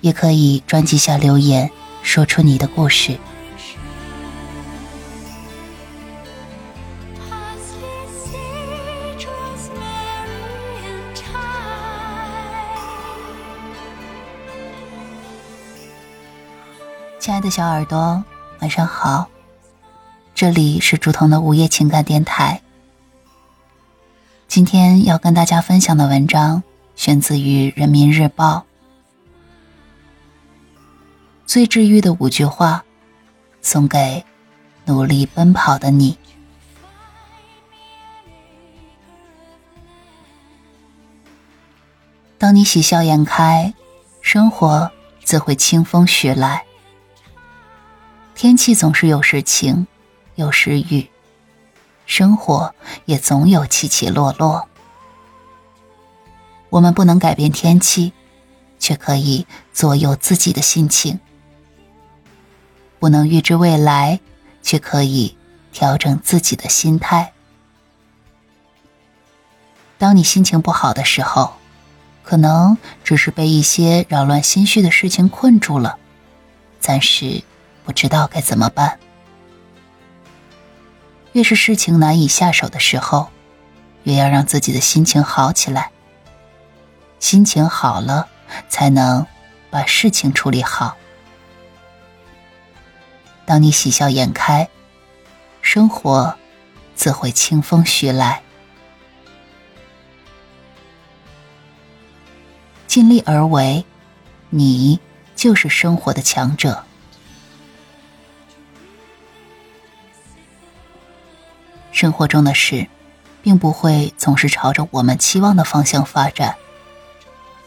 也可以专辑下留言，说出你的故事。亲爱的小耳朵，晚上好，这里是竹筒的午夜情感电台。今天要跟大家分享的文章，选自于《人民日报》。最治愈的五句话，送给努力奔跑的你。当你喜笑颜开，生活自会清风徐来。天气总是有时晴，有时雨，生活也总有起起落落。我们不能改变天气，却可以左右自己的心情。不能预知未来，却可以调整自己的心态。当你心情不好的时候，可能只是被一些扰乱心绪的事情困住了，暂时不知道该怎么办。越是事情难以下手的时候，越要让自己的心情好起来。心情好了，才能把事情处理好。当你喜笑颜开，生活自会清风徐来。尽力而为，你就是生活的强者。生活中的事，并不会总是朝着我们期望的方向发展。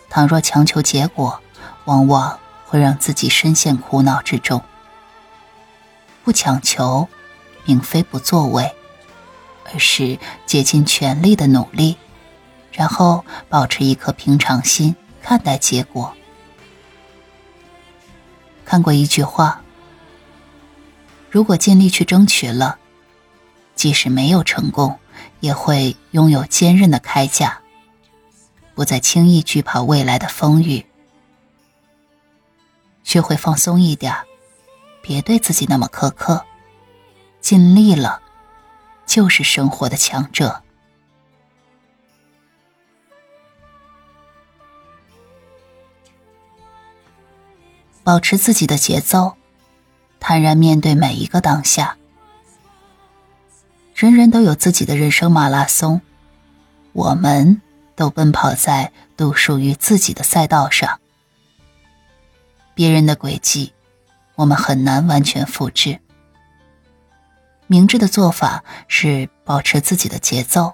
倘若强求结果，往往会让自己深陷苦恼之中。不强求，并非不作为，而是竭尽全力的努力，然后保持一颗平常心看待结果。看过一句话：如果尽力去争取了，即使没有成功，也会拥有坚韧的铠甲，不再轻易惧怕未来的风雨。学会放松一点。别对自己那么苛刻，尽力了，就是生活的强者。保持自己的节奏，坦然面对每一个当下。人人都有自己的人生马拉松，我们都奔跑在独属于自己的赛道上，别人的轨迹。我们很难完全复制。明智的做法是保持自己的节奏，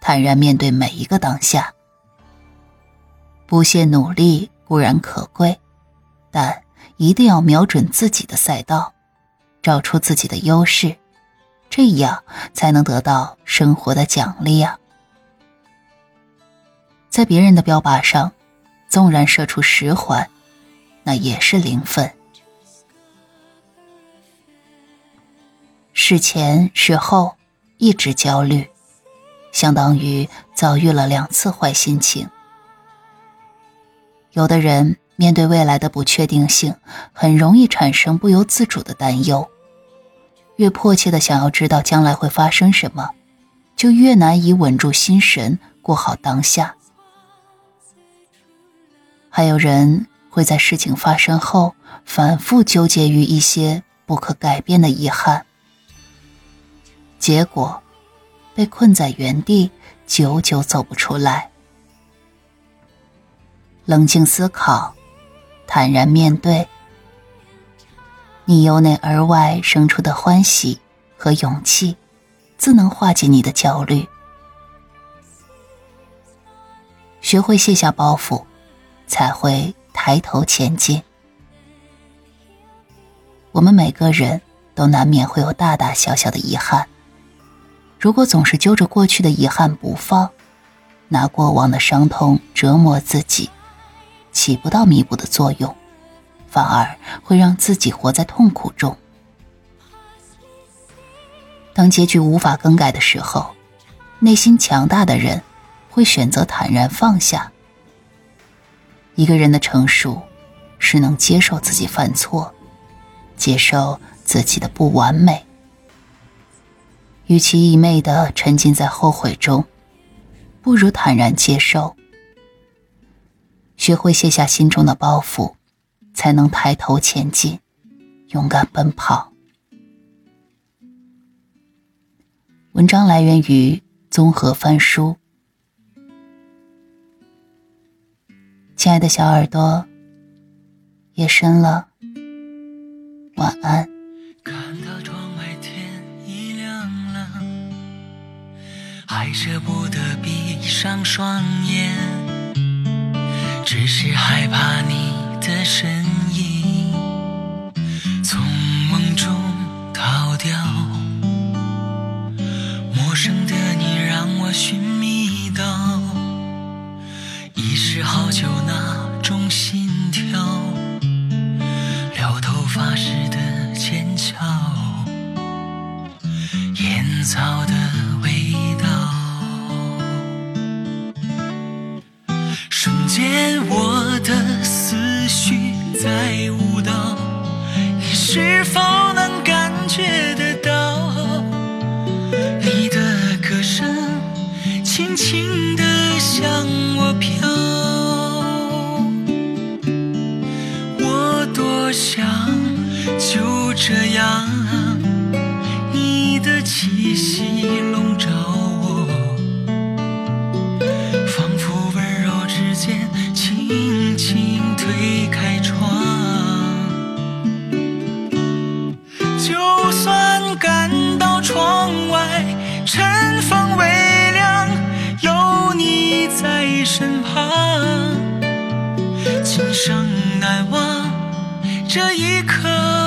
坦然面对每一个当下。不懈努力固然可贵，但一定要瞄准自己的赛道，找出自己的优势，这样才能得到生活的奖励啊！在别人的标靶上，纵然射出十环，那也是零分。事前事后一直焦虑，相当于遭遇了两次坏心情。有的人面对未来的不确定性，很容易产生不由自主的担忧，越迫切的想要知道将来会发生什么，就越难以稳住心神过好当下。还有人会在事情发生后，反复纠结于一些不可改变的遗憾。结果，被困在原地，久久走不出来。冷静思考，坦然面对，你由内而外生出的欢喜和勇气，自能化解你的焦虑。学会卸下包袱，才会抬头前进。我们每个人都难免会有大大小小的遗憾。如果总是揪着过去的遗憾不放，拿过往的伤痛折磨自己，起不到弥补的作用，反而会让自己活在痛苦中。当结局无法更改的时候，内心强大的人会选择坦然放下。一个人的成熟，是能接受自己犯错，接受自己的不完美。与其一昧的沉浸在后悔中，不如坦然接受。学会卸下心中的包袱，才能抬头前进，勇敢奔跑。文章来源于综合翻书。亲爱的小耳朵，夜深了，晚安。还舍不得闭上双眼，只是害怕你的身影从梦中逃掉。陌生的你让我寻觅到已是好久那见我的思绪在舞蹈，你是否能感觉得到？你的歌声轻轻地向我飘，我多想就这样，你的气息今生难忘这一刻。